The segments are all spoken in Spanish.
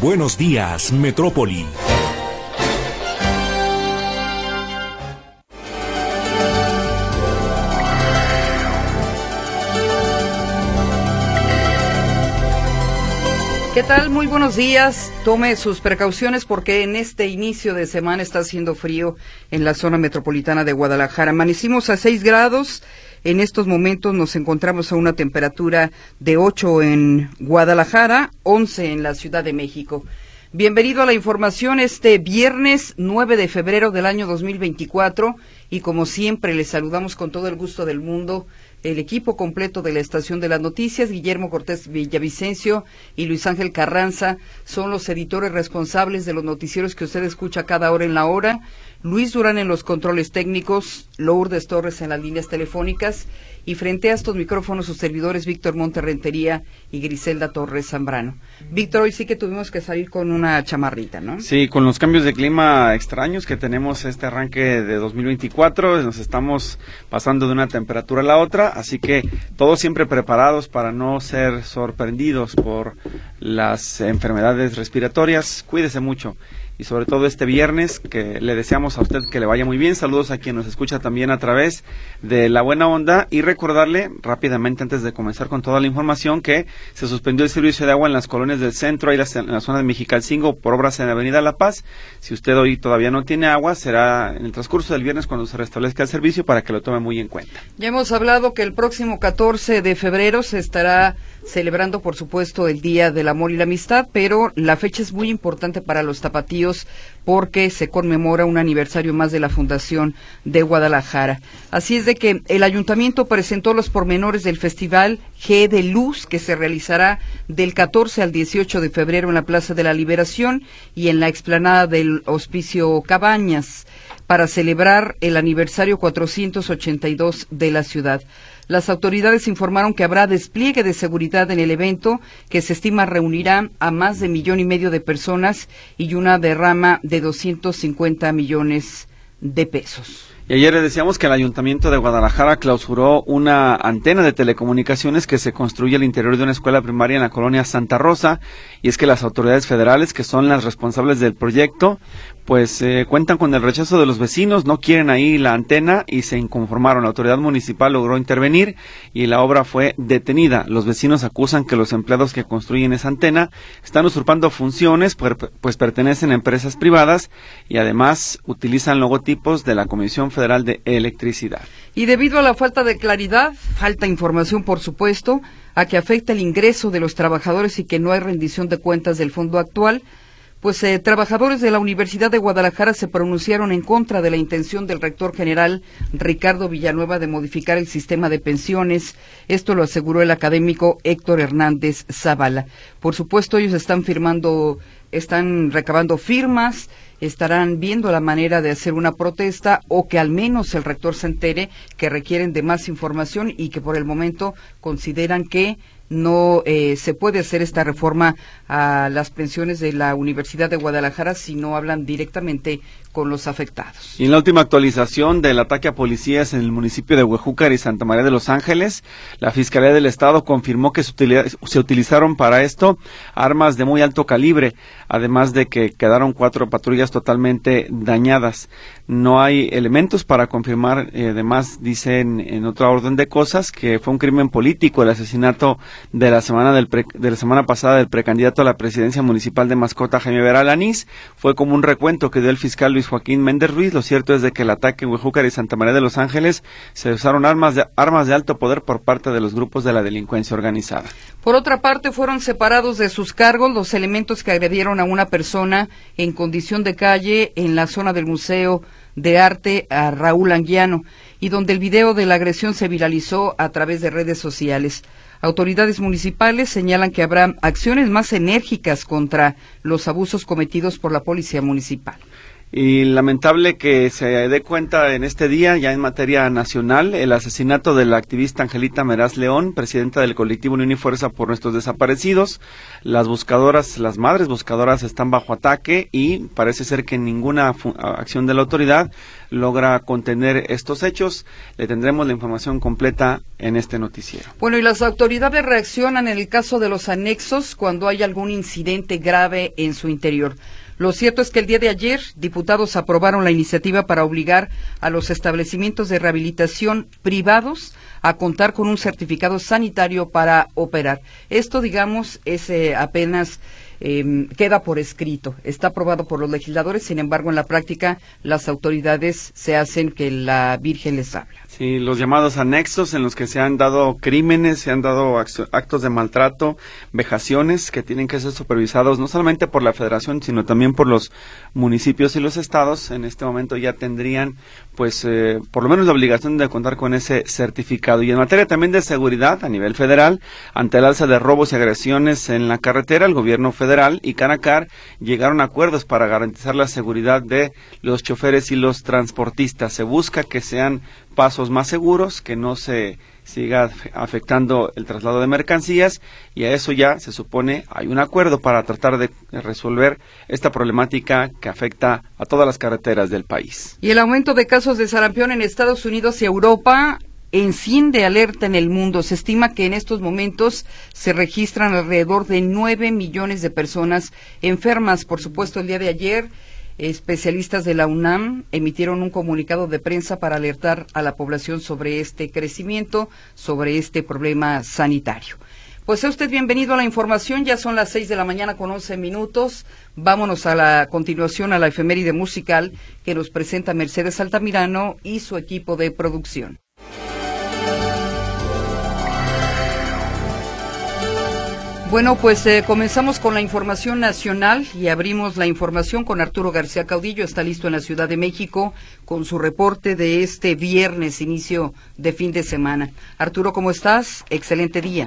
Buenos días, Metrópoli. ¿Qué tal? Muy buenos días. Tome sus precauciones porque en este inicio de semana está haciendo frío en la zona metropolitana de Guadalajara. Amanecimos a 6 grados. En estos momentos nos encontramos a una temperatura de 8 en Guadalajara, 11 en la Ciudad de México. Bienvenido a la información este viernes 9 de febrero del año 2024 y como siempre les saludamos con todo el gusto del mundo el equipo completo de la Estación de las Noticias, Guillermo Cortés Villavicencio y Luis Ángel Carranza, son los editores responsables de los noticieros que usted escucha cada hora en la hora. Luis Durán en los controles técnicos, Lourdes Torres en las líneas telefónicas y frente a estos micrófonos sus servidores Víctor Monterrentería y Griselda Torres Zambrano. Víctor, hoy sí que tuvimos que salir con una chamarrita, ¿no? Sí, con los cambios de clima extraños que tenemos este arranque de 2024, nos estamos pasando de una temperatura a la otra, así que todos siempre preparados para no ser sorprendidos por las enfermedades respiratorias. Cuídese mucho y sobre todo este viernes que le deseamos a usted que le vaya muy bien. Saludos a quien nos escucha también a través de La Buena Onda y recordarle rápidamente antes de comenzar con toda la información que se suspendió el servicio de agua en las colonias del centro y en la zona de Mexicalcingo por obras en la Avenida La Paz. Si usted hoy todavía no tiene agua, será en el transcurso del viernes cuando se restablezca el servicio para que lo tome muy en cuenta. Ya hemos hablado que el próximo 14 de febrero se estará celebrando, por supuesto, el Día del Amor y la Amistad, pero la fecha es muy importante para los tapatíos porque se conmemora un aniversario más de la Fundación de Guadalajara. Así es de que el ayuntamiento presentó los pormenores del Festival G de Luz que se realizará del 14 al 18 de febrero en la Plaza de la Liberación y en la explanada del Hospicio Cabañas para celebrar el aniversario 482 de la ciudad. Las autoridades informaron que habrá despliegue de seguridad en el evento, que se estima reunirá a más de millón y medio de personas y una derrama de 250 millones de pesos. Y ayer le decíamos que el Ayuntamiento de Guadalajara clausuró una antena de telecomunicaciones que se construye al interior de una escuela primaria en la colonia Santa Rosa. Y es que las autoridades federales, que son las responsables del proyecto, pues eh, cuentan con el rechazo de los vecinos, no quieren ahí la antena y se inconformaron. La autoridad municipal logró intervenir y la obra fue detenida. Los vecinos acusan que los empleados que construyen esa antena están usurpando funciones, pues pertenecen a empresas privadas y además utilizan logotipos de la Comisión Federal de Electricidad. Y debido a la falta de claridad, falta información, por supuesto, a que afecta el ingreso de los trabajadores y que no hay rendición de cuentas del fondo actual, pues eh, trabajadores de la Universidad de Guadalajara se pronunciaron en contra de la intención del rector general Ricardo Villanueva de modificar el sistema de pensiones. Esto lo aseguró el académico Héctor Hernández Zavala. Por supuesto, ellos están firmando, están recabando firmas, estarán viendo la manera de hacer una protesta o que al menos el rector se entere que requieren de más información y que por el momento consideran que no eh, se puede hacer esta reforma a las pensiones de la Universidad de Guadalajara si no hablan directamente con los afectados. Y en la última actualización del ataque a policías en el municipio de Huejúcar y Santa María de los Ángeles, la Fiscalía del Estado confirmó que se, utilizaron para esto armas de muy alto calibre, además de que quedaron cuatro patrullas totalmente dañadas. No hay elementos para confirmar, eh, además dicen en otra orden de cosas que fue un crimen político el asesinato de la semana del de la semana pasada del precandidato a la presidencia municipal de Mascota Jaime Veral Anís. Fue como un recuento que dio el fiscal Luis Joaquín Méndez Ruiz. Lo cierto es de que el ataque en Huejúcar y Santa María de los Ángeles se usaron armas de, armas de alto poder por parte de los grupos de la delincuencia organizada. Por otra parte, fueron separados de sus cargos los elementos que agredieron a una persona en condición de calle en la zona del Museo de Arte a Raúl Anguiano. y donde el video de la agresión se viralizó a través de redes sociales. Autoridades municipales señalan que habrá acciones más enérgicas contra los abusos cometidos por la policía municipal. Y lamentable que se dé cuenta en este día, ya en materia nacional, el asesinato de la activista Angelita Meraz León, presidenta del colectivo Unión y Fuerza por nuestros desaparecidos. Las buscadoras, las madres buscadoras están bajo ataque y parece ser que ninguna acción de la autoridad logra contener estos hechos. Le tendremos la información completa en este noticiero. Bueno, y las autoridades reaccionan en el caso de los anexos cuando hay algún incidente grave en su interior. Lo cierto es que el día de ayer diputados aprobaron la iniciativa para obligar a los establecimientos de rehabilitación privados a contar con un certificado sanitario para operar. Esto, digamos, es eh, apenas Em, queda por escrito, está aprobado por los legisladores, sin embargo, en la práctica las autoridades se hacen que la Virgen les habla. Sí, los llamados anexos en los que se han dado crímenes, se han dado actos de maltrato, vejaciones que tienen que ser supervisados no solamente por la federación, sino también por los municipios y los estados. En este momento ya tendrían, pues, eh, por lo menos la obligación de contar con ese certificado. Y en materia también de seguridad a nivel federal, ante el alza de robos y agresiones en la carretera, el gobierno federal y Canacar llegaron a acuerdos para garantizar la seguridad de los choferes y los transportistas. Se busca que sean pasos más seguros, que no se siga afectando el traslado de mercancías y a eso ya se supone hay un acuerdo para tratar de resolver esta problemática que afecta a todas las carreteras del país. Y el aumento de casos de sarampión en Estados Unidos y Europa enciende alerta en el mundo. Se estima que en estos momentos se registran alrededor de nueve millones de personas enfermas. Por supuesto, el día de ayer, especialistas de la UNAM emitieron un comunicado de prensa para alertar a la población sobre este crecimiento, sobre este problema sanitario. Pues sea usted bienvenido a la información. Ya son las seis de la mañana con once minutos. Vámonos a la continuación a la efeméride musical que nos presenta Mercedes Altamirano y su equipo de producción. Bueno, pues eh, comenzamos con la información nacional y abrimos la información con Arturo García Caudillo. Está listo en la Ciudad de México con su reporte de este viernes, inicio de fin de semana. Arturo, ¿cómo estás? Excelente día.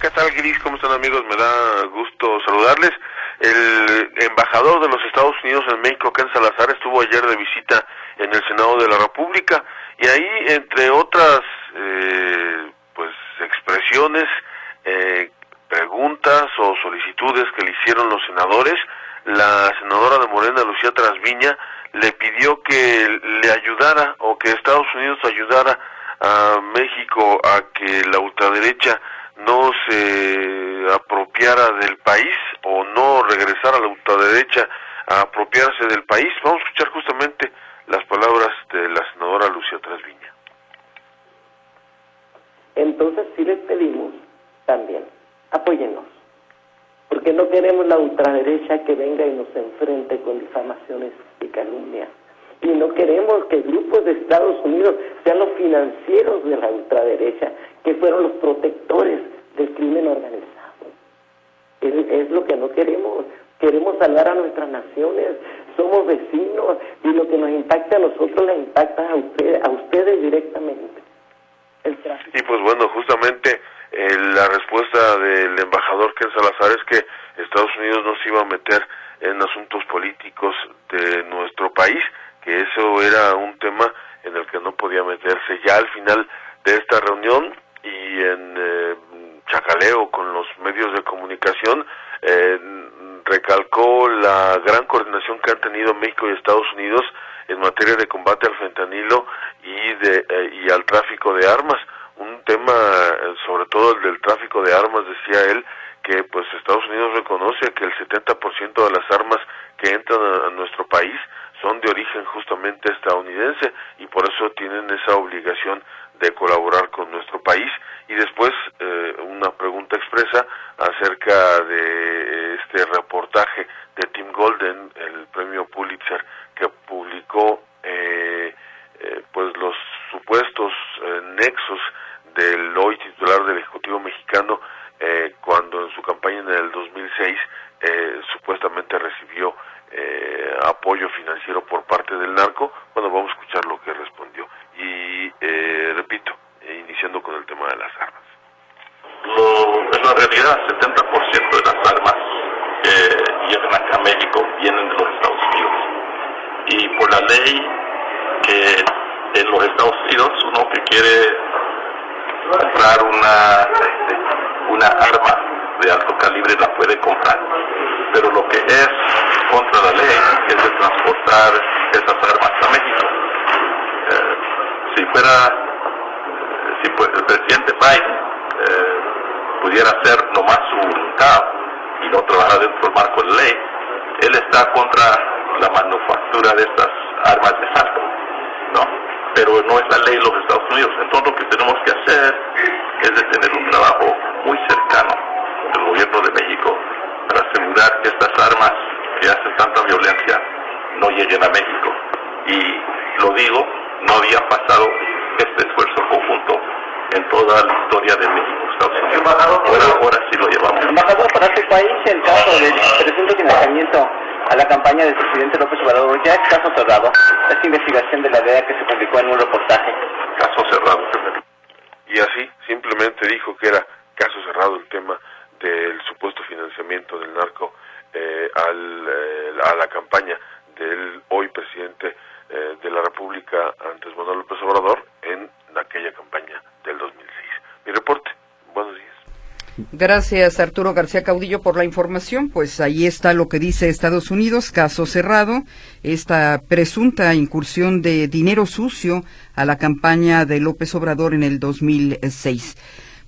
¿Qué tal, Gris? ¿Cómo están, amigos? Me da gusto saludarles. El embajador de los Estados Unidos en México, Ken Salazar, estuvo ayer de visita en el Senado de la República y ahí, entre otras eh, pues expresiones, eh, preguntas o solicitudes que le hicieron los senadores, la senadora de Morena, Lucía Trasviña, le pidió que le ayudara o que Estados Unidos ayudara a México a que la ultraderecha no se apropiara del país o no regresara a la ultraderecha a apropiarse del país. Vamos a escuchar justamente las palabras de la senadora Lucía Trasviña. Entonces sí les pedimos también apóyennos, porque no queremos la ultraderecha que venga y nos enfrente con difamaciones y calumnias. Y no queremos que grupos de Estados Unidos sean los financieros de la ultraderecha, que fueron los protectores del crimen organizado. Es, lo que no queremos. Queremos salvar a nuestras naciones, somos vecinos y lo que nos impacta a nosotros le impacta a ustedes, a ustedes directamente. y pues bueno, justamente eh, la respuesta del embajador Ken Salazar es que Estados Unidos no se iba a meter en asuntos políticos de nuestro país, que eso era un tema en el que no podía meterse. Ya al final de esta reunión y en eh, chacaleo con los medios de comunicación, eh, recalcó la gran coordinación que han tenido México y Estados Unidos en materia de combate al fentanilo y, de, y al tráfico de armas un tema, eh, sobre todo el del tráfico de armas, decía él, que pues Estados Unidos reconoce que el 70% de las armas que entran a, nuestro país son de origen justamente estadounidense y por eso tienen esa obligación de colaborar con nuestro país. Y después eh, una pregunta expresa acerca de este reportaje de Tim Golden, el premio Pulitzer, que publicó eh, pues los supuestos nexos del hoy titular del Ejecutivo mexicano, eh, cuando en su campaña en el 2006 eh, supuestamente recibió eh, apoyo financiero por parte del narco. Bueno, vamos a escuchar lo que respondió. Y realidad 70% de las armas que llegan acá a México vienen de los Estados Unidos. Y por la ley que en los Estados Unidos uno que quiere comprar una, una arma de alto calibre la puede comprar. Pero lo que es contra la ley es de transportar esas armas a México. Eh, si fuera si el presidente Biden eh, pudiera hacer nomás su voluntad y no trabajar dentro del marco de ley, él está contra la manufactura de estas armas de salto, ¿no? Pero no es la ley de los Estados Unidos. Entonces lo que tenemos que hacer es de tener un trabajo muy cercano del gobierno de México para asegurar que estas armas hacen tanta violencia no lleguen a México. Y lo digo, no había pasado este esfuerzo conjunto en toda la historia de México, Estados Unidos. Ahora, ahora sí lo llevamos. Embajador, para este país el caso del presunto financiamiento a la campaña del presidente López Obrador ya es caso cerrado. Esta investigación de la DEA que se publicó en un reportaje. Caso cerrado. Y así simplemente dijo que era caso cerrado el tema del supuesto financiamiento del narco eh, al, eh, a la campaña del hoy presidente eh, de la República antes Manuel López Obrador en aquella campaña del 2006. Mi reporte. Buenos días. Gracias Arturo García Caudillo por la información. Pues ahí está lo que dice Estados Unidos, caso cerrado, esta presunta incursión de dinero sucio a la campaña de López Obrador en el 2006.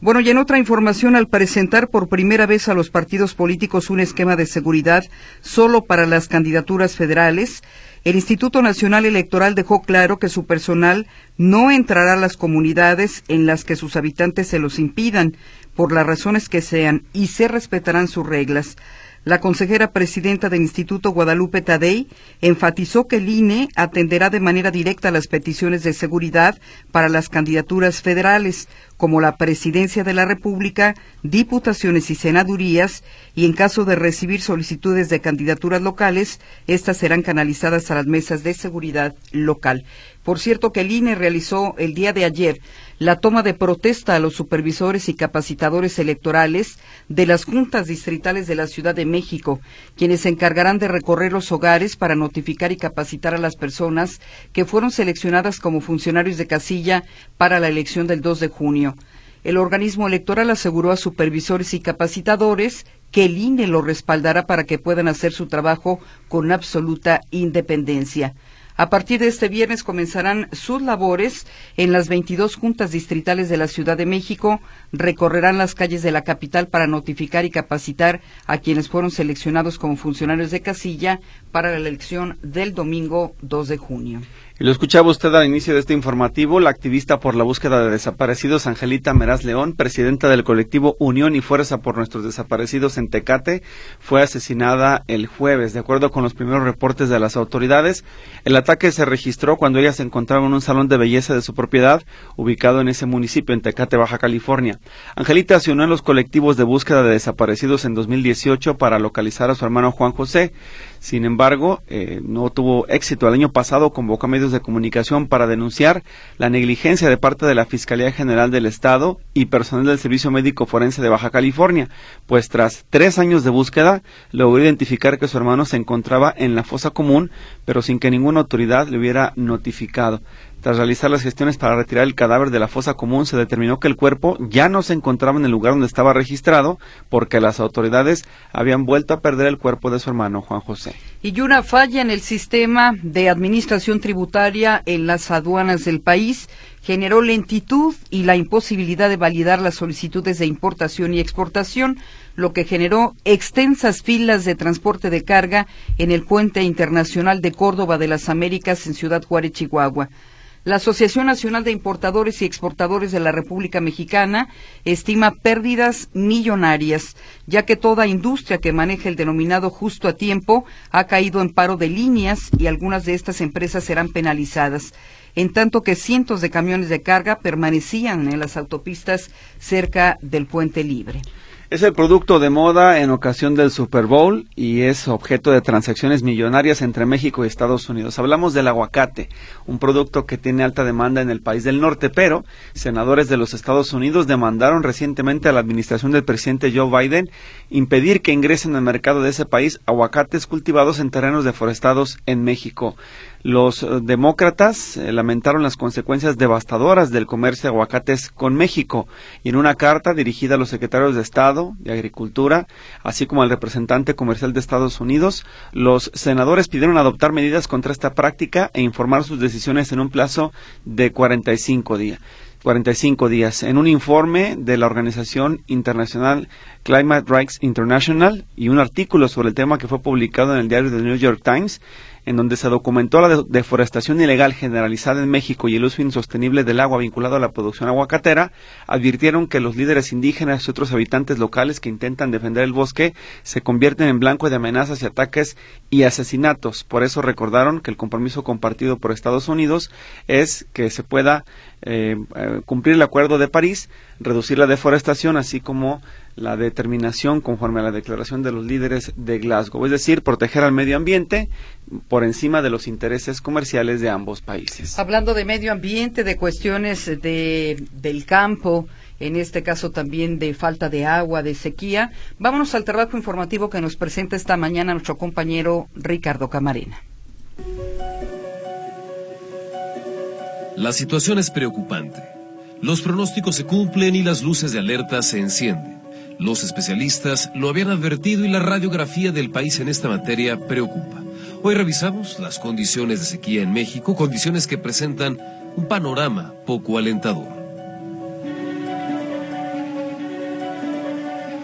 Bueno, y en otra información, al presentar por primera vez a los partidos políticos un esquema de seguridad solo para las candidaturas federales, el Instituto Nacional Electoral dejó claro que su personal no entrará a las comunidades en las que sus habitantes se los impidan, por las razones que sean, y se respetarán sus reglas. La consejera presidenta del Instituto Guadalupe Tadei enfatizó que el INE atenderá de manera directa las peticiones de seguridad para las candidaturas federales, como la presidencia de la República, diputaciones y senadurías, y en caso de recibir solicitudes de candidaturas locales, estas serán canalizadas a las mesas de seguridad local. Por cierto que el INE realizó el día de ayer la toma de protesta a los supervisores y capacitadores electorales de las juntas distritales de la Ciudad de México, quienes se encargarán de recorrer los hogares para notificar y capacitar a las personas que fueron seleccionadas como funcionarios de casilla para la elección del 2 de junio. El organismo electoral aseguró a supervisores y capacitadores que el INE lo respaldará para que puedan hacer su trabajo con absoluta independencia. A partir de este viernes comenzarán sus labores en las 22 juntas distritales de la Ciudad de México. Recorrerán las calles de la capital para notificar y capacitar a quienes fueron seleccionados como funcionarios de casilla para la elección del domingo 2 de junio. Y lo escuchaba usted al inicio de este informativo, la activista por la búsqueda de desaparecidos Angelita Meraz León, presidenta del colectivo Unión y Fuerza por nuestros desaparecidos en Tecate, fue asesinada el jueves. De acuerdo con los primeros reportes de las autoridades, el ataque se registró cuando ella se encontraba en un salón de belleza de su propiedad, ubicado en ese municipio, en Tecate, Baja California. Angelita se unió a los colectivos de búsqueda de desaparecidos en 2018 para localizar a su hermano Juan José. Sin embargo, eh, no tuvo éxito. El año pasado convocó a medios de comunicación para denunciar la negligencia de parte de la Fiscalía General del Estado y personal del Servicio Médico Forense de Baja California, pues tras tres años de búsqueda logró identificar que su hermano se encontraba en la fosa común, pero sin que ninguna autoridad le hubiera notificado. Tras realizar las gestiones para retirar el cadáver de la fosa común, se determinó que el cuerpo ya no se encontraba en el lugar donde estaba registrado, porque las autoridades habían vuelto a perder el cuerpo de su hermano Juan José. Y una falla en el sistema de administración tributaria en las aduanas del país generó lentitud y la imposibilidad de validar las solicitudes de importación y exportación, lo que generó extensas filas de transporte de carga en el puente internacional de Córdoba de las Américas en Ciudad Juárez, Chihuahua. La Asociación Nacional de Importadores y Exportadores de la República Mexicana estima pérdidas millonarias, ya que toda industria que maneja el denominado justo a tiempo ha caído en paro de líneas y algunas de estas empresas serán penalizadas, en tanto que cientos de camiones de carga permanecían en las autopistas cerca del puente libre. Es el producto de moda en ocasión del Super Bowl y es objeto de transacciones millonarias entre México y Estados Unidos. Hablamos del aguacate, un producto que tiene alta demanda en el país del norte, pero senadores de los Estados Unidos demandaron recientemente a la administración del presidente Joe Biden impedir que ingresen al mercado de ese país aguacates cultivados en terrenos deforestados en México. Los eh, demócratas eh, lamentaron las consecuencias devastadoras del comercio de aguacates con México y en una carta dirigida a los secretarios de Estado de Agricultura, así como al representante comercial de Estados Unidos, los senadores pidieron adoptar medidas contra esta práctica e informar sus decisiones en un plazo de 45 días. 45 días. En un informe de la Organización Internacional Climate Rights International y un artículo sobre el tema que fue publicado en el diario The New York Times, en donde se documentó la deforestación ilegal generalizada en México y el uso insostenible del agua vinculado a la producción aguacatera, advirtieron que los líderes indígenas y otros habitantes locales que intentan defender el bosque se convierten en blanco de amenazas y ataques y asesinatos. Por eso recordaron que el compromiso compartido por Estados Unidos es que se pueda eh, eh, cumplir el Acuerdo de París, reducir la deforestación, así como la determinación conforme a la declaración de los líderes de Glasgow, es decir, proteger al medio ambiente por encima de los intereses comerciales de ambos países. Hablando de medio ambiente, de cuestiones de, del campo, en este caso también de falta de agua, de sequía, vámonos al trabajo informativo que nos presenta esta mañana nuestro compañero Ricardo Camarena. La situación es preocupante. Los pronósticos se cumplen y las luces de alerta se encienden. Los especialistas lo habían advertido y la radiografía del país en esta materia preocupa. Hoy revisamos las condiciones de sequía en México, condiciones que presentan un panorama poco alentador.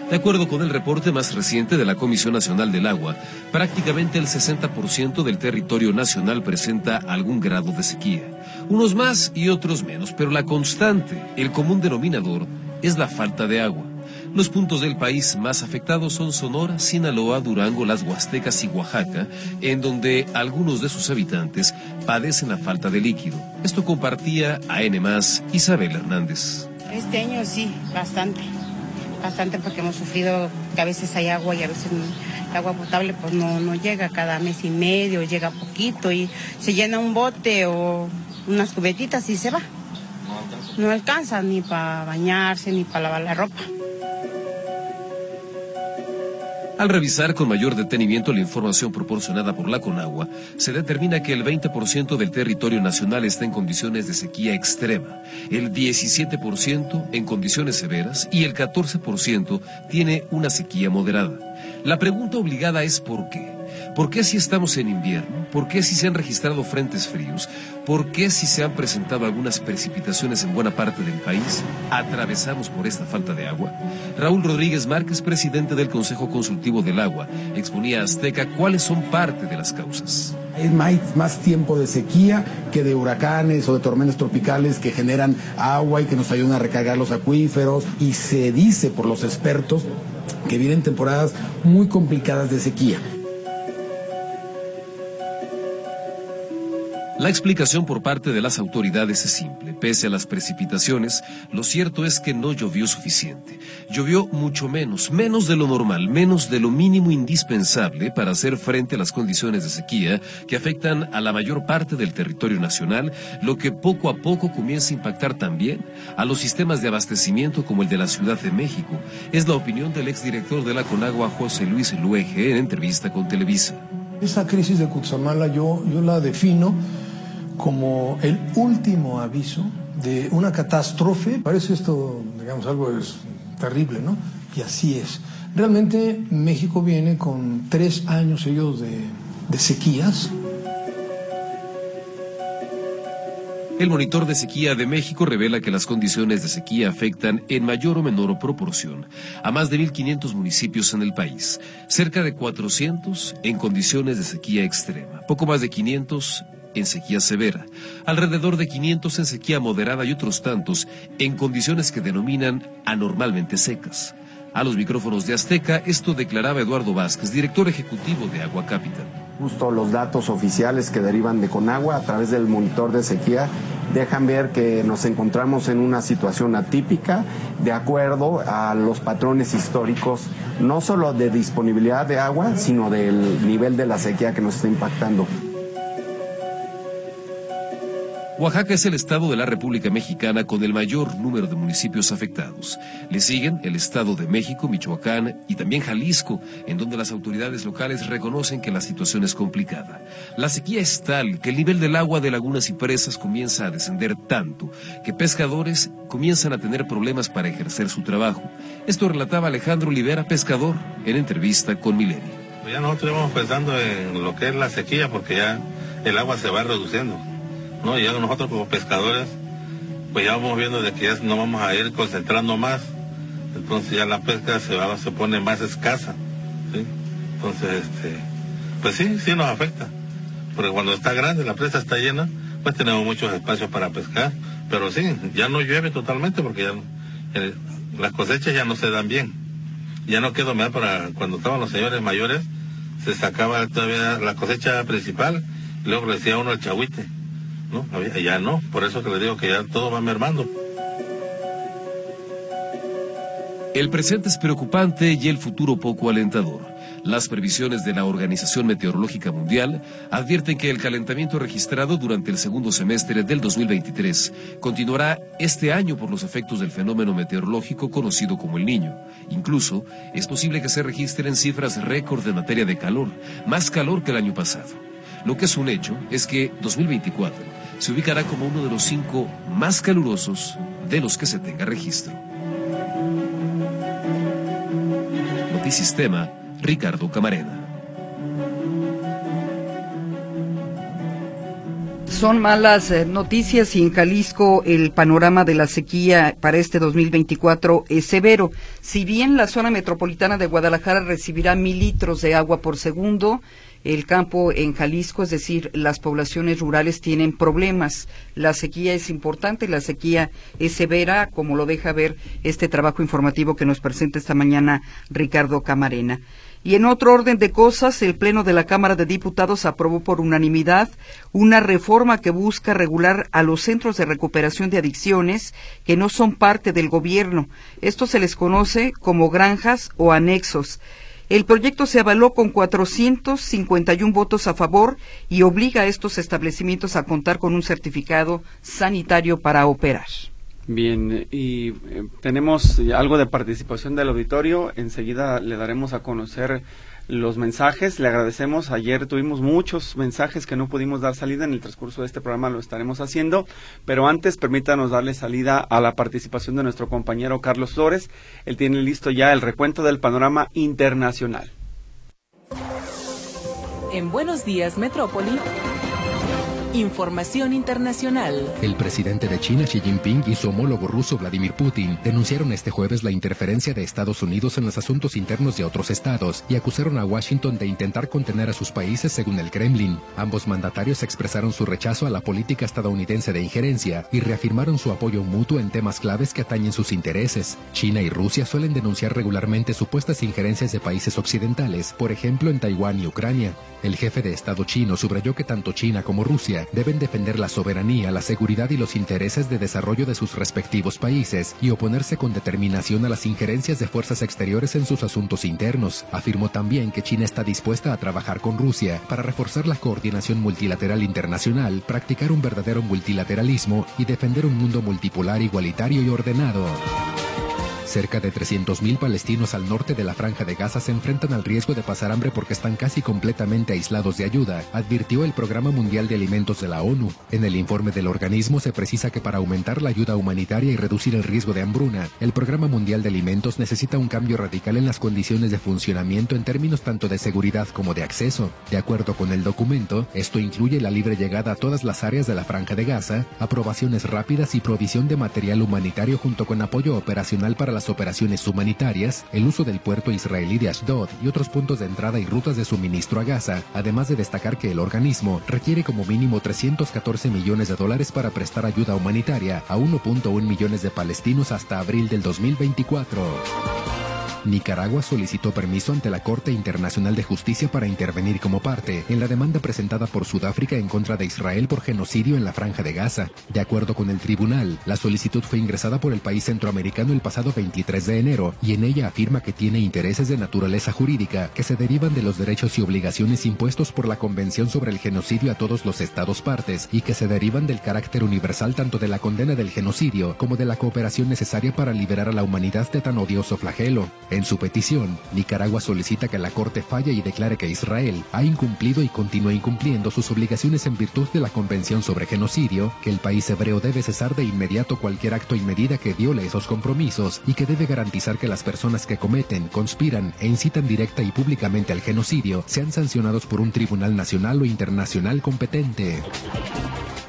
De acuerdo con el reporte más reciente de la Comisión Nacional del Agua, prácticamente el 60% del territorio nacional presenta algún grado de sequía. Unos más y otros menos, pero la constante, el común denominador, es la falta de agua. Los puntos del país más afectados son Sonora, Sinaloa, Durango, las Huastecas y Oaxaca, en donde algunos de sus habitantes padecen la falta de líquido. Esto compartía a N Isabel Hernández. Este año sí, bastante, bastante porque hemos sufrido que a veces hay agua y a veces el agua potable pues no, no llega cada mes y medio, llega poquito y se llena un bote o unas cubetitas y se va. No alcanza ni para bañarse ni para lavar la ropa. Al revisar con mayor detenimiento la información proporcionada por la Conagua, se determina que el 20% del territorio nacional está en condiciones de sequía extrema, el 17% en condiciones severas y el 14% tiene una sequía moderada. La pregunta obligada es ¿por qué? ¿Por qué si estamos en invierno? ¿Por qué si se han registrado frentes fríos? ¿Por qué si se han presentado algunas precipitaciones en buena parte del país? ¿Atravesamos por esta falta de agua? Raúl Rodríguez Márquez, presidente del Consejo Consultivo del Agua, exponía a Azteca cuáles son parte de las causas. Hay más, tiempo de sequía que de huracanes o de tormentas tropicales que generan agua y que nos ayudan a recargar los acuíferos. Y se dice por los expertos que vienen temporadas muy complicadas de sequía. La explicación por parte de las autoridades es simple. Pese a las precipitaciones, lo cierto es que no llovió suficiente. Llovió mucho menos, menos de lo normal, menos de lo mínimo indispensable para hacer frente a las condiciones de sequía que afectan a la mayor parte del territorio nacional, lo que poco a poco comienza a impactar también a los sistemas de abastecimiento como el de la Ciudad de México. Es la opinión del exdirector de la Conagua, José Luis Luege, en entrevista con Televisa. Esa crisis de Cutzamala yo, yo la defino como el último aviso de una catástrofe. Parece esto, digamos, algo es terrible, ¿no? Y así es. Realmente México viene con tres años de, de sequías El monitor de sequía de México revela que las condiciones de sequía afectan en mayor o menor proporción a más de 1.500 municipios en el país, cerca de 400 en condiciones de sequía extrema, poco más de 500 en sequía severa, alrededor de 500 en sequía moderada y otros tantos en condiciones que denominan anormalmente secas. A los micrófonos de Azteca, esto declaraba Eduardo Vázquez, director ejecutivo de Agua Capital justo los datos oficiales que derivan de Conagua a través del monitor de sequía dejan ver que nos encontramos en una situación atípica de acuerdo a los patrones históricos, no solo de disponibilidad de agua, sino del nivel de la sequía que nos está impactando. Oaxaca es el estado de la República Mexicana con el mayor número de municipios afectados. Le siguen el Estado de México, Michoacán y también Jalisco, en donde las autoridades locales reconocen que la situación es complicada. La sequía es tal que el nivel del agua de lagunas y presas comienza a descender tanto que pescadores comienzan a tener problemas para ejercer su trabajo. Esto relataba Alejandro Olivera, pescador, en entrevista con Milenio. Pues ya nosotros estamos pensando en lo que es la sequía porque ya el agua se va reduciendo. ¿No? Y ya nosotros como pescadores, pues ya vamos viendo de que ya no vamos a ir concentrando más, entonces ya la pesca se va, se pone más escasa, Entonces, este, pues sí, sí nos afecta, porque cuando está grande, la presa está llena, pues tenemos muchos espacios para pescar, pero sí, ya no llueve totalmente porque ya eh, las cosechas ya no se dan bien, ya no quedó más para cuando estaban los señores mayores, se sacaba todavía la cosecha principal, luego le decía uno el chahuite ¿no? Ya no, por eso que le digo que ya todo va mermando. El presente es preocupante y el futuro poco alentador. Las previsiones de la Organización Meteorológica Mundial advierten que el calentamiento registrado durante el segundo semestre del 2023 continuará este año por los efectos del fenómeno meteorológico conocido como el niño. Incluso es posible que se registren cifras récord de materia de calor, más calor que el año pasado. Lo que es un hecho es que 2024 se ubicará como uno de los cinco más calurosos de los que se tenga registro. Notisistema, Ricardo Camarena. Son malas eh, noticias y en Jalisco el panorama de la sequía para este 2024 es severo. Si bien la zona metropolitana de Guadalajara recibirá mil litros de agua por segundo, el campo en Jalisco, es decir, las poblaciones rurales tienen problemas. La sequía es importante, la sequía es severa, como lo deja ver este trabajo informativo que nos presenta esta mañana Ricardo Camarena. Y en otro orden de cosas, el Pleno de la Cámara de Diputados aprobó por unanimidad una reforma que busca regular a los centros de recuperación de adicciones que no son parte del gobierno. Esto se les conoce como granjas o anexos. El proyecto se avaló con 451 votos a favor y obliga a estos establecimientos a contar con un certificado sanitario para operar. Bien, y eh, tenemos algo de participación del auditorio. Enseguida le daremos a conocer los mensajes. Le agradecemos. Ayer tuvimos muchos mensajes que no pudimos dar salida. En el transcurso de este programa lo estaremos haciendo. Pero antes, permítanos darle salida a la participación de nuestro compañero Carlos Flores. Él tiene listo ya el recuento del panorama internacional. En Buenos Días, Metrópoli. Información internacional. El presidente de China, Xi Jinping, y su homólogo ruso, Vladimir Putin, denunciaron este jueves la interferencia de Estados Unidos en los asuntos internos de otros estados y acusaron a Washington de intentar contener a sus países según el Kremlin. Ambos mandatarios expresaron su rechazo a la política estadounidense de injerencia y reafirmaron su apoyo mutuo en temas claves que atañen sus intereses. China y Rusia suelen denunciar regularmente supuestas injerencias de países occidentales, por ejemplo en Taiwán y Ucrania. El jefe de Estado chino subrayó que tanto China como Rusia deben defender la soberanía, la seguridad y los intereses de desarrollo de sus respectivos países y oponerse con determinación a las injerencias de fuerzas exteriores en sus asuntos internos. Afirmó también que China está dispuesta a trabajar con Rusia para reforzar la coordinación multilateral internacional, practicar un verdadero multilateralismo y defender un mundo multipolar igualitario y ordenado. Cerca de 300.000 palestinos al norte de la franja de Gaza se enfrentan al riesgo de pasar hambre porque están casi completamente aislados de ayuda, advirtió el Programa Mundial de Alimentos de la ONU. En el informe del organismo se precisa que para aumentar la ayuda humanitaria y reducir el riesgo de hambruna, el Programa Mundial de Alimentos necesita un cambio radical en las condiciones de funcionamiento en términos tanto de seguridad como de acceso. De acuerdo con el documento, esto incluye la libre llegada a todas las áreas de la franja de Gaza, aprobaciones rápidas y provisión de material humanitario junto con apoyo operacional para la operaciones humanitarias, el uso del puerto israelí de Ashdod y otros puntos de entrada y rutas de suministro a Gaza, además de destacar que el organismo requiere como mínimo 314 millones de dólares para prestar ayuda humanitaria a 1.1 millones de palestinos hasta abril del 2024. Nicaragua solicitó permiso ante la Corte Internacional de Justicia para intervenir como parte en la demanda presentada por Sudáfrica en contra de Israel por genocidio en la Franja de Gaza. De acuerdo con el tribunal, la solicitud fue ingresada por el país centroamericano el pasado 23 de enero y en ella afirma que tiene intereses de naturaleza jurídica que se derivan de los derechos y obligaciones impuestos por la Convención sobre el Genocidio a todos los estados partes y que se derivan del carácter universal tanto de la condena del genocidio como de la cooperación necesaria para liberar a la humanidad de tan odioso flagelo. En su petición, Nicaragua solicita que la Corte falle y declare que Israel ha incumplido y continúa incumpliendo sus obligaciones en virtud de la Convención sobre Genocidio, que el país hebreo debe cesar de inmediato cualquier acto y medida que viole esos compromisos y que debe garantizar que las personas que cometen, conspiran e incitan directa y públicamente al genocidio sean sancionados por un tribunal nacional o internacional competente.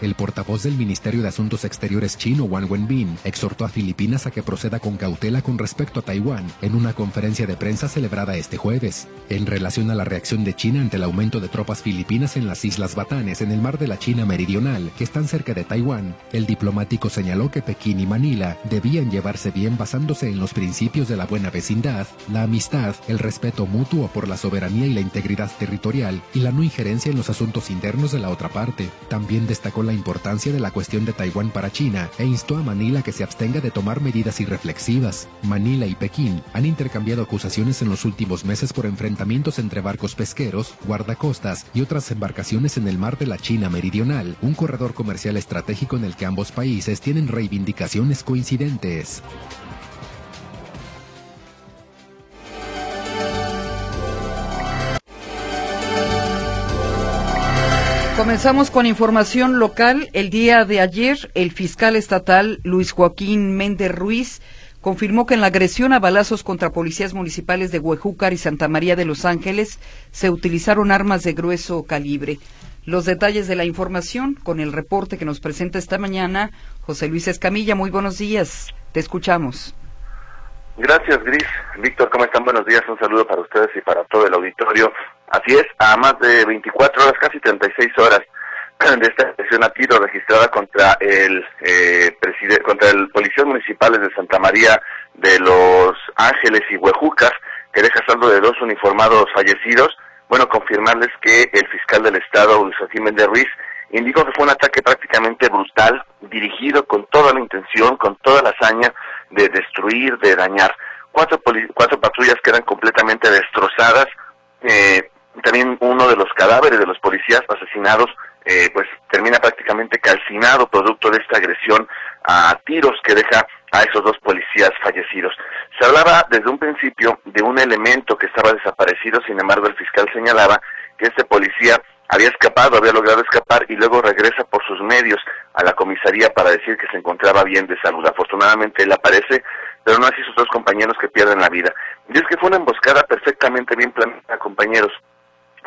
El portavoz del Ministerio de Asuntos Exteriores chino, Wang Wenbin, exhortó a Filipinas a que proceda con cautela con respecto a Taiwán en una conferencia de prensa celebrada este jueves, en relación a la reacción de China ante el aumento de tropas filipinas en las Islas Batanes en el mar de la China Meridional, que están cerca de Taiwán. El diplomático señaló que Pekín y Manila debían llevarse bien basándose en los principios de la buena vecindad, la amistad, el respeto mutuo por la soberanía y la integridad territorial y la no injerencia en los asuntos internos de la otra parte. También destacó la importancia de la cuestión de Taiwán para China e instó a Manila que se abstenga de tomar medidas irreflexivas. Manila y Pekín han intercambiado acusaciones en los últimos meses por enfrentamientos entre barcos pesqueros, guardacostas y otras embarcaciones en el mar de la China Meridional, un corredor comercial estratégico en el que ambos países tienen reivindicaciones coincidentes. Comenzamos con información local. El día de ayer, el fiscal estatal Luis Joaquín Méndez Ruiz confirmó que en la agresión a balazos contra policías municipales de Huejúcar y Santa María de Los Ángeles se utilizaron armas de grueso calibre. Los detalles de la información con el reporte que nos presenta esta mañana José Luis Escamilla. Muy buenos días. Te escuchamos. Gracias, Gris. Víctor, ¿cómo están? Buenos días. Un saludo para ustedes y para todo el auditorio. Así es, a más de 24 horas, casi 36 horas de esta agresión a tiro registrada contra el eh, contra el policías municipales de Santa María de Los Ángeles y Huejucas, que deja saldo de dos uniformados fallecidos. Bueno, confirmarles que el fiscal del Estado, Luis Joaquín Méndez Ruiz, indicó que fue un ataque prácticamente brutal, dirigido con toda la intención, con toda la hazaña de destruir, de dañar. Cuatro, cuatro patrullas quedan completamente destrozadas. Eh, también uno de los cadáveres de los policías asesinados eh, pues termina prácticamente calcinado producto de esta agresión a tiros que deja a esos dos policías fallecidos. Se hablaba desde un principio de un elemento que estaba desaparecido, sin embargo el fiscal señalaba que este policía había escapado, había logrado escapar y luego regresa por sus medios a la comisaría para decir que se encontraba bien de salud. Afortunadamente él aparece, pero no así sus dos compañeros que pierden la vida. Y es que fue una emboscada perfectamente bien planeada, compañeros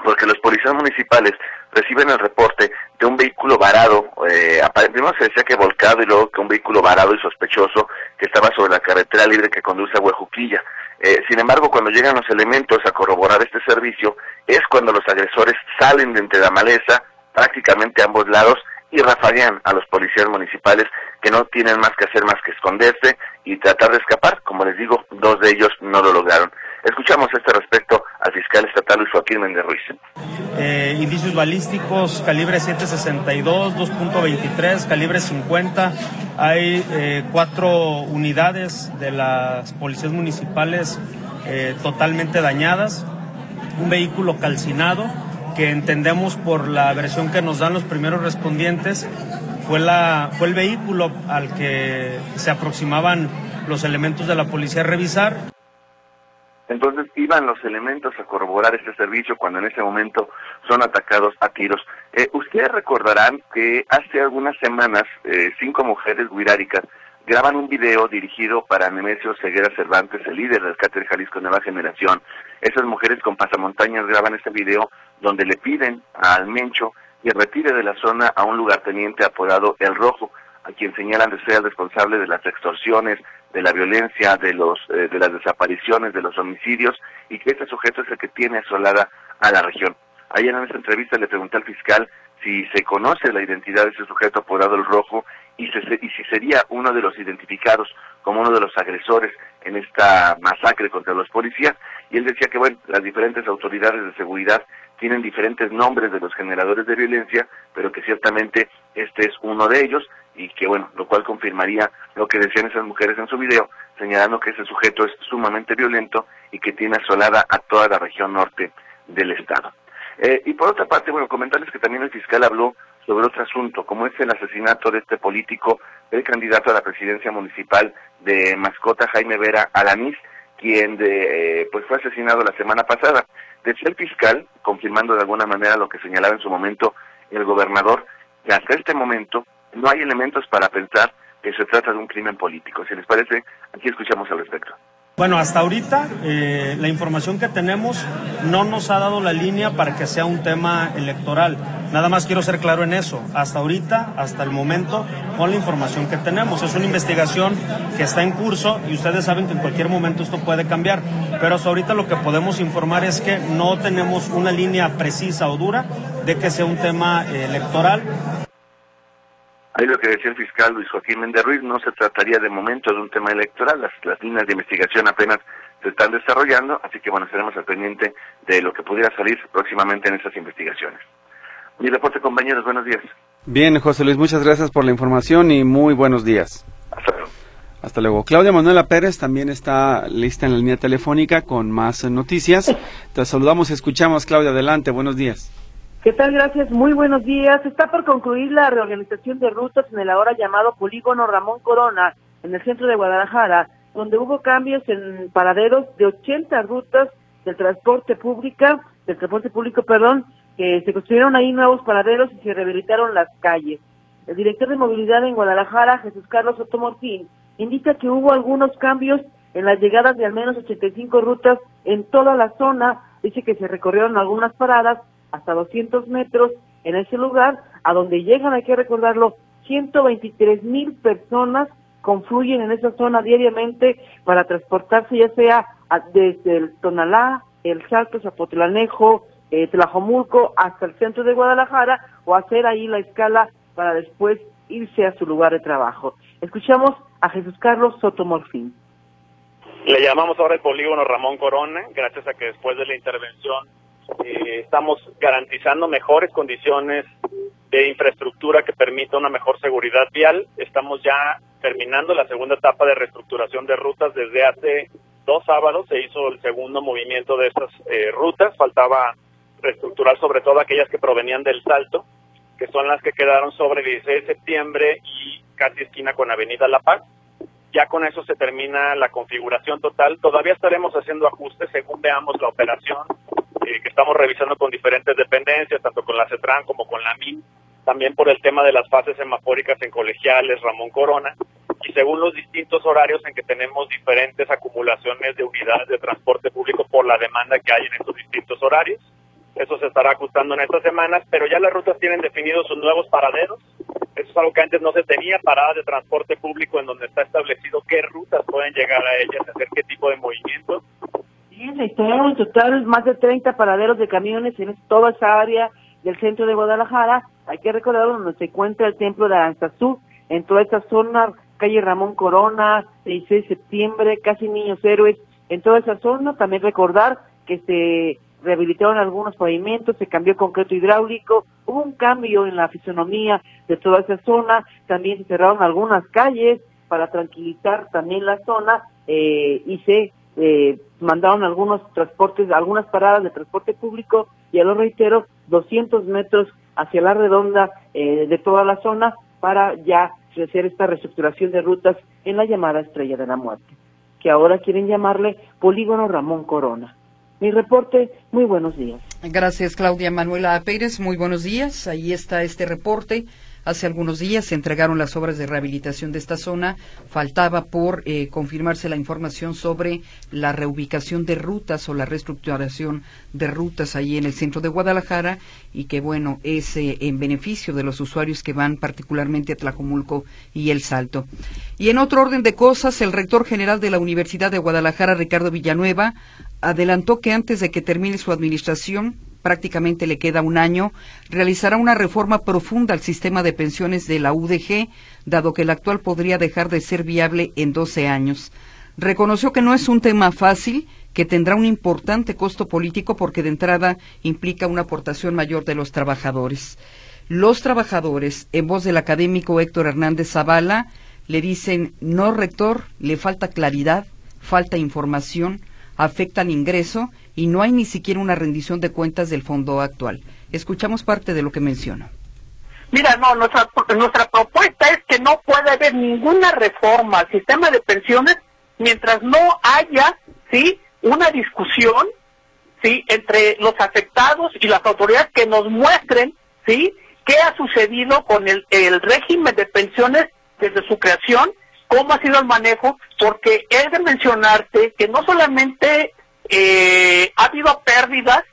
porque los policías municipales reciben el reporte de un vehículo varado, eh, primero se decía que volcado y luego que un vehículo varado y sospechoso que estaba sobre la carretera libre que conduce a Huejuquilla. Eh, sin embargo, cuando llegan los elementos a corroborar este servicio, es cuando los agresores salen de entre la maleza, prácticamente a ambos lados, y rafaguean a los policías municipales que no tienen más que hacer más que esconderse y tratar de escapar. Como les digo, dos de ellos no lo lograron. Escuchamos este respecto al fiscal estatal Luis Joaquín Méndez Ruiz. Eh, indicios balísticos, calibre 762, 2.23, calibre 50. Hay eh, cuatro unidades de las policías municipales eh, totalmente dañadas. Un vehículo calcinado que entendemos por la versión que nos dan los primeros respondientes fue, la, fue el vehículo al que se aproximaban los elementos de la policía a revisar. Entonces iban los elementos a corroborar este servicio cuando en ese momento son atacados a tiros. Eh, ustedes recordarán que hace algunas semanas eh, cinco mujeres guiráricas graban un video dirigido para Nemesio Ceguera Cervantes, el líder del Cáter Jalisco Nueva Generación. Esas mujeres con pasamontañas graban este video donde le piden al Mencho que retire de la zona a un lugarteniente apodado El Rojo, a quien señalan de ser el responsable de las extorsiones, de la violencia, de los eh, de las desapariciones, de los homicidios y que este sujeto es el que tiene asolada a la región. Ayer en esa entrevista le pregunté al fiscal si se conoce la identidad de ese sujeto apodado el rojo y, y si sería uno de los identificados como uno de los agresores en esta masacre contra los policías y él decía que bueno, las diferentes autoridades de seguridad tienen diferentes nombres de los generadores de violencia, pero que ciertamente este es uno de ellos y que bueno, lo cual confirmaría lo que decían esas mujeres en su video, señalando que ese sujeto es sumamente violento y que tiene asolada a toda la región norte del estado. Eh, y por otra parte, bueno, comentarles que también el fiscal habló sobre otro asunto, como es el asesinato de este político, el candidato a la presidencia municipal de Mascota, Jaime Vera Alanís, quien de, eh, pues fue asesinado la semana pasada. Decía el fiscal, confirmando de alguna manera lo que señalaba en su momento el gobernador, que hasta este momento no hay elementos para pensar que se trata de un crimen político. Si les parece, aquí escuchamos al respecto. Bueno, hasta ahorita eh, la información que tenemos no nos ha dado la línea para que sea un tema electoral. Nada más quiero ser claro en eso. Hasta ahorita, hasta el momento, con la información que tenemos. Es una investigación que está en curso y ustedes saben que en cualquier momento esto puede cambiar. Pero hasta ahorita lo que podemos informar es que no tenemos una línea precisa o dura de que sea un tema eh, electoral. Ahí lo que decía el fiscal Luis Joaquín Méndez Ruiz, no se trataría de momento de un tema electoral, las, las líneas de investigación apenas se están desarrollando, así que bueno, estaremos al pendiente de lo que pudiera salir próximamente en estas investigaciones. Mi reporte, compañeros, buenos días. Bien, José Luis, muchas gracias por la información y muy buenos días. Hasta luego. Hasta luego. Claudia Manuela Pérez también está lista en la línea telefónica con más noticias. Te saludamos y escuchamos. Claudia, adelante, buenos días. ¿Qué tal? Gracias. Muy buenos días. Está por concluir la reorganización de rutas en el ahora llamado Polígono Ramón Corona, en el centro de Guadalajara, donde hubo cambios en paraderos de 80 rutas del transporte público, del transporte público, perdón, que se construyeron ahí nuevos paraderos y se rehabilitaron las calles. El director de movilidad en Guadalajara, Jesús Carlos Otomortín, indica que hubo algunos cambios en las llegadas de al menos 85 rutas en toda la zona. Dice que se recorrieron algunas paradas hasta 200 metros en ese lugar, a donde llegan, hay que recordarlo, 123 mil personas confluyen en esa zona diariamente para transportarse ya sea desde el Tonalá, el Salto, Zapotlanejo, eh, Tlajomulco hasta el centro de Guadalajara o hacer ahí la escala para después irse a su lugar de trabajo. Escuchamos a Jesús Carlos Sotomorfín. Le llamamos ahora el polígono Ramón Corona, gracias a que después de la intervención eh, estamos garantizando mejores condiciones de infraestructura que permita una mejor seguridad vial. Estamos ya terminando la segunda etapa de reestructuración de rutas desde hace dos sábados. Se hizo el segundo movimiento de estas eh, rutas. Faltaba reestructurar sobre todo aquellas que provenían del Salto, que son las que quedaron sobre el 16 de septiembre y casi esquina con Avenida La Paz. Ya con eso se termina la configuración total. Todavía estaremos haciendo ajustes según veamos la operación que estamos revisando con diferentes dependencias, tanto con la CETRAN como con la MIN, también por el tema de las fases semafóricas en colegiales, Ramón Corona, y según los distintos horarios en que tenemos diferentes acumulaciones de unidades de transporte público por la demanda que hay en estos distintos horarios. Eso se estará ajustando en estas semanas, pero ya las rutas tienen definidos sus nuevos paraderos. Eso es algo que antes no se tenía, paradas de transporte público en donde está establecido qué rutas pueden llegar a ellas, hacer qué tipo de movimiento se instalaron en total más de 30 paraderos de camiones en toda esa área del centro de Guadalajara. Hay que recordar donde se encuentra el templo de Aranzazú, en toda esta zona, calle Ramón Corona, 16 de septiembre, casi Niños Héroes, en toda esa zona. También recordar que se rehabilitaron algunos pavimentos, se cambió concreto hidráulico, hubo un cambio en la fisonomía de toda esa zona, también se cerraron algunas calles para tranquilizar también la zona eh, y se eh, mandaron algunos transportes, algunas paradas de transporte público y a lo reitero, 200 metros hacia la redonda eh, de toda la zona para ya hacer esta reestructuración de rutas en la llamada Estrella de la Muerte, que ahora quieren llamarle Polígono Ramón Corona. Mi reporte, muy buenos días. Gracias, Claudia Manuela Pérez. Muy buenos días. Ahí está este reporte. Hace algunos días se entregaron las obras de rehabilitación de esta zona. Faltaba por eh, confirmarse la información sobre la reubicación de rutas o la reestructuración de rutas ahí en el centro de Guadalajara y que, bueno, es eh, en beneficio de los usuarios que van particularmente a Tlacomulco y El Salto. Y en otro orden de cosas, el rector general de la Universidad de Guadalajara, Ricardo Villanueva, adelantó que antes de que termine su administración, prácticamente le queda un año, realizará una reforma profunda al sistema de pensiones de la UDG, dado que el actual podría dejar de ser viable en 12 años. Reconoció que no es un tema fácil, que tendrá un importante costo político porque de entrada implica una aportación mayor de los trabajadores. Los trabajadores, en voz del académico Héctor Hernández Zavala, le dicen, no, rector, le falta claridad, falta información, afecta al ingreso y no hay ni siquiera una rendición de cuentas del fondo actual. Escuchamos parte de lo que mencionó. Mira, no, nuestra, nuestra propuesta es que no puede haber ninguna reforma al sistema de pensiones mientras no haya, ¿sí?, una discusión, ¿sí?, entre los afectados y las autoridades que nos muestren, ¿sí?, qué ha sucedido con el, el régimen de pensiones desde su creación, cómo ha sido el manejo, porque es de mencionarte que no solamente eh, ha habido pérdidas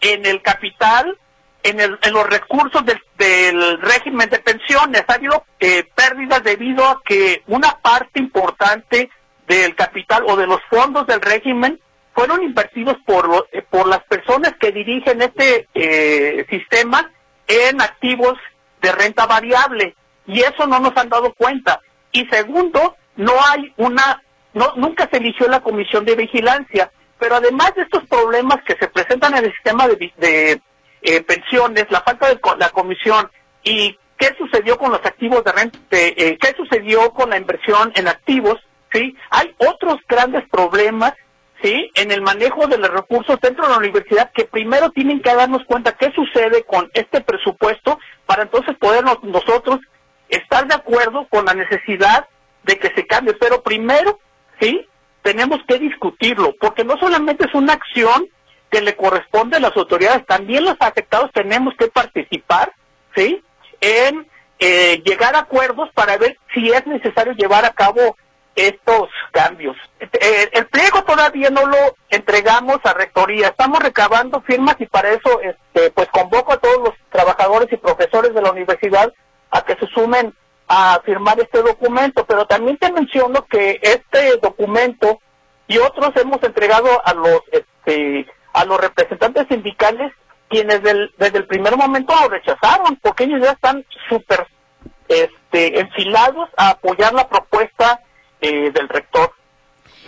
en el capital, en, el, en los recursos del, régimen de pensiones, ha habido eh, pérdidas debido a que una parte importante del capital o de los fondos del régimen fueron invertidos por, lo, eh, por las personas que dirigen este eh, sistema en activos de renta variable. Y eso no nos han dado cuenta. Y segundo, no hay una, no, nunca se eligió la comisión de vigilancia, pero además de estos problemas que se presentan en el sistema de, de eh, pensiones, la falta de la comisión y qué sucedió con los activos de renta, eh, qué sucedió con la inversión en activos, ¿sí? Hay otros grandes problemas, ¿sí? En el manejo de los recursos dentro de la universidad que primero tienen que darnos cuenta qué sucede con este presupuesto para entonces poder nosotros estar de acuerdo con la necesidad de que se cambie, pero primero, ¿sí? Tenemos que discutirlo, porque no solamente es una acción que le corresponde a las autoridades, también los afectados tenemos que participar, ¿sí? En eh, llegar a acuerdos para ver si es necesario llevar a cabo estos cambios. Eh, el pliego todavía no lo entregamos a rectoría, estamos recabando firmas y para eso este, pues convoco a todos los trabajadores y profesores de la universidad a que se sumen a firmar este documento, pero también te menciono que este documento y otros hemos entregado a los este, a los representantes sindicales quienes desde el primer momento lo rechazaron porque ellos ya están súper este, enfilados a apoyar la propuesta eh, del rector.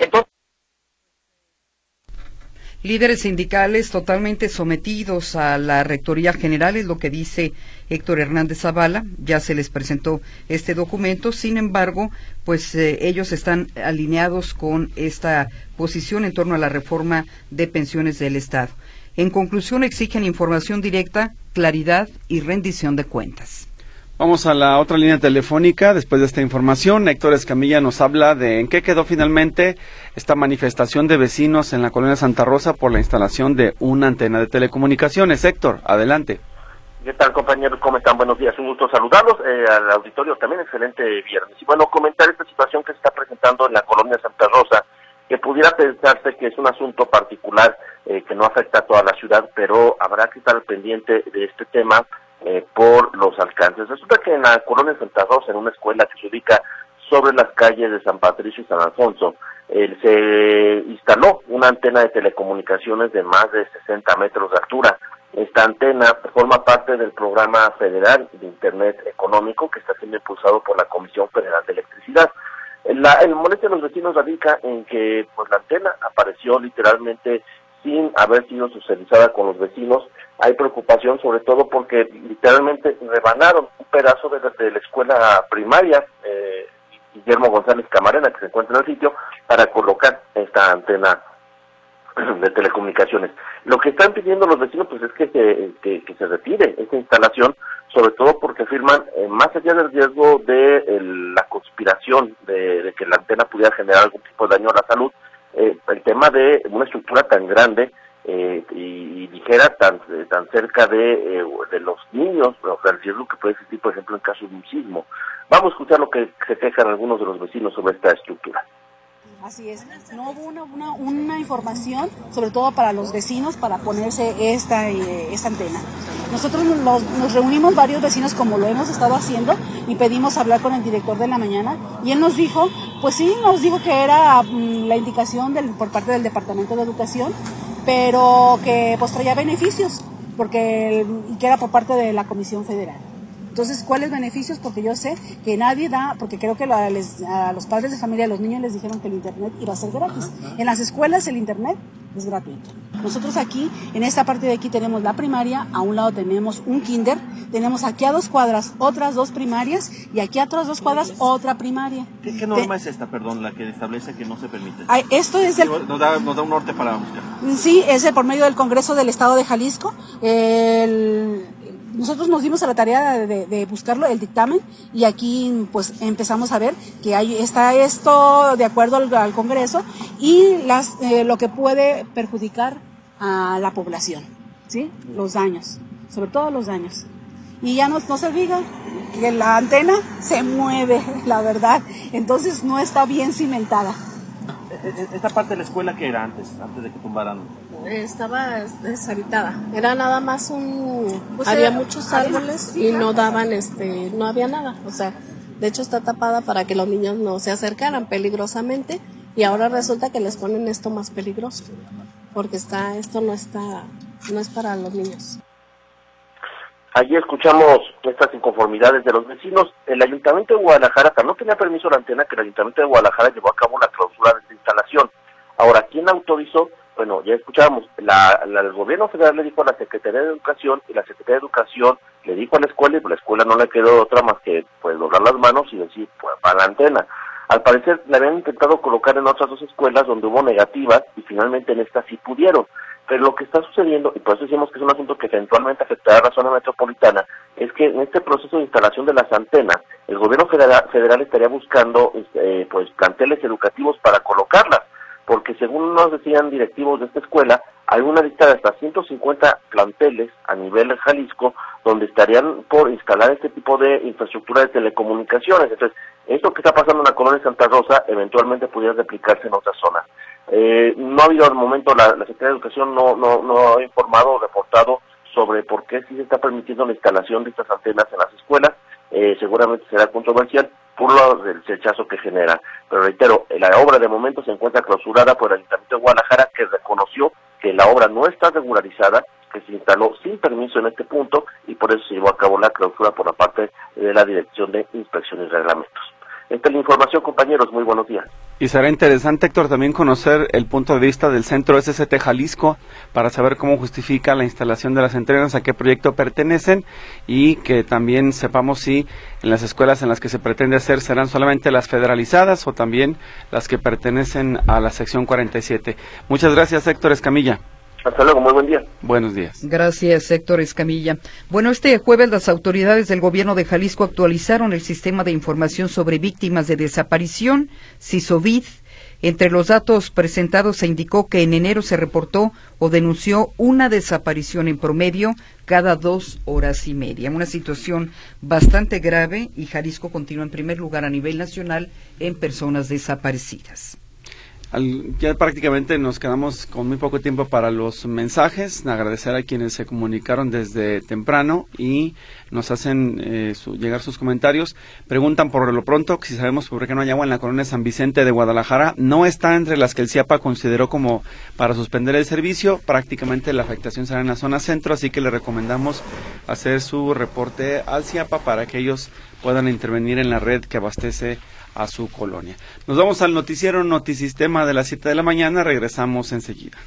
Entonces, líderes sindicales totalmente sometidos a la Rectoría General, es lo que dice Héctor Hernández Zavala. Ya se les presentó este documento. Sin embargo, pues eh, ellos están alineados con esta posición en torno a la reforma de pensiones del Estado. En conclusión, exigen información directa, claridad y rendición de cuentas. Vamos a la otra línea telefónica. Después de esta información, Héctor Escamilla nos habla de en qué quedó finalmente esta manifestación de vecinos en la colonia Santa Rosa por la instalación de una antena de telecomunicaciones. Héctor, adelante. ¿Qué tal, compañeros? ¿Cómo están? Buenos días. Un gusto saludarlos. Eh, al auditorio también, excelente viernes. Y bueno, comentar esta situación que se está presentando en la colonia Santa Rosa, que pudiera pensarse que es un asunto particular eh, que no afecta a toda la ciudad, pero habrá que estar pendiente de este tema eh, por los alcances. Resulta que en la colonia Santa Rosa, en una escuela que se ubica sobre las calles de San Patricio y San Alfonso, eh, se instaló una antena de telecomunicaciones de más de 60 metros de altura. Esta antena forma parte del programa federal de Internet económico que está siendo impulsado por la Comisión Federal de Electricidad. La, el molestia de los vecinos radica en que pues la antena apareció literalmente sin haber sido socializada con los vecinos hay preocupación sobre todo porque literalmente rebanaron un pedazo de, la escuela primaria eh, Guillermo González Camarena que se encuentra en el sitio para colocar esta antena de telecomunicaciones. Lo que están pidiendo los vecinos pues es que se, que, se retire esta instalación, sobre todo porque afirman, eh, más allá del riesgo de la conspiración de, que la antena pudiera generar algún tipo de daño a la salud, eh, el tema de una estructura tan grande eh, y, ligera tan tan cerca de, eh, de los niños, o sea, el riesgo que puede existir, por ejemplo, en caso de un sismo. Vamos a escuchar lo que se quejan algunos de los vecinos sobre esta estructura. Así es, no hubo una, una, una, información, sobre todo para los vecinos, para ponerse esta, esta antena. Nosotros nos, reunimos varios vecinos como lo hemos estado haciendo y pedimos hablar con el director de la mañana y él nos dijo, pues sí, nos dijo que era mm, la indicación del, por parte del Departamento de Educación pero que pues traía beneficios. porque y que era por parte de la Comisión Federal. Entonces, ¿cuáles beneficios? Porque yo sé que nadie da, porque creo que a, los padres de familia, a los niños les dijeron que el Internet iba a ser gratis. En las escuelas el Internet es gratuito. Nosotros aquí, en esta parte de aquí tenemos la primaria, a un lado tenemos un kinder, tenemos aquí a dos cuadras otras dos primarias y aquí a otras dos cuadras otra primaria. ¿Qué, norma es esta, perdón, la que establece que no se permite? esto es el... Nos da, nos da un norte para... Sí, es el por medio del Congreso del Estado de Jalisco. El, nosotros nos dimos a la tarea de, buscarlo, el dictamen, y aquí pues empezamos a ver que hay, está esto de acuerdo al, Congreso y las, eh, lo que puede perjudicar a la población, ¿sí? Los daños, sobre todo los daños. Y ya no, no se diga que la antena se mueve, la verdad, entonces no está bien cimentada. E, e, esta parte de la escuela que era antes, antes de que tumbaran estaba deshabitada. Era nada más un... Pues había muchos árboles y no daban, este, no había nada. O sea, de hecho está tapada para que los niños no se acercaran peligrosamente y ahora resulta que les ponen esto más peligroso porque está, esto no está, no es para los niños. Allí escuchamos estas inconformidades de los vecinos. El Ayuntamiento de Guadalajara no tenía permiso la antena que el Ayuntamiento de Guadalajara llevó a cabo la clausura de esta instalación. Ahora, ¿quién autorizó? Bueno, ya escuchamos, la, el gobierno federal le dijo a la Secretaría de Educación y la Secretaría de Educación le dijo a la escuela y pues la escuela no le quedó otra más que pues doblar las manos y decir, pues para la antena. Al parecer le habían intentado colocar en otras dos escuelas donde hubo negativas y finalmente en esta sí pudieron. Pero lo que está sucediendo, y por eso decimos que es un asunto que eventualmente afectará a la zona metropolitana, es que en este proceso de instalación de las antenas, el gobierno federal, federal estaría buscando este, pues planteles educativos para colocarlas porque según nos decían directivos de esta escuela, hay una lista de hasta 150 planteles a nivel de Jalisco donde estarían por instalar este tipo de infraestructura de telecomunicaciones. Entonces, esto que está pasando en la colonia Santa Rosa eventualmente pudiera replicarse en otras zonas. Eh, no ha habido al momento, la, la Secretaría de Educación no, no, no ha informado o reportado sobre por qué sí se está permitiendo la instalación de estas antenas en las escuelas. Eh, seguramente será controversial, por lo del rechazo que genera. Pero reitero, la obra de momento se encuentra clausurada por el Ayuntamiento de Guadalajara, que reconoció que la obra no está regularizada, que se instaló sin permiso en este punto y por eso se llevó a cabo la clausura por la parte de la Dirección de Inspección y Reglamentos. Esta es la información, compañeros. Muy buenos días. Y será interesante, Héctor, también conocer el punto de vista del Centro SST Jalisco para saber cómo justifica la instalación de las entrenas, a qué proyecto pertenecen y que también sepamos si en las escuelas en las que se pretende hacer serán solamente las federalizadas o también las que pertenecen a la sección 47. Muchas gracias, Héctor Escamilla. Hasta luego, muy buen día. Buenos días. Gracias, Héctor Escamilla. Bueno, este jueves las autoridades del gobierno de Jalisco actualizaron el sistema de información sobre víctimas de desaparición, CISOVID. Entre los datos presentados se indicó que en enero se reportó o denunció una desaparición en promedio cada dos horas y media. Una situación bastante grave y Jalisco continúa en primer lugar a nivel nacional en personas desaparecidas ya prácticamente nos quedamos con muy poco tiempo para los mensajes. Agradecer a quienes se comunicaron desde temprano y nos hacen eh, llegar sus comentarios. Preguntan por lo pronto si sabemos por qué no hay agua en la colonia San Vicente de Guadalajara. No está entre las que el CIAPA consideró como para suspender el servicio. Prácticamente la afectación será en la zona centro, así que le recomendamos hacer su reporte al CIAPA para que ellos puedan intervenir en la red que abastece a su colonia. Nos vamos al noticiero Notisistema de las 7 de la mañana, regresamos enseguida.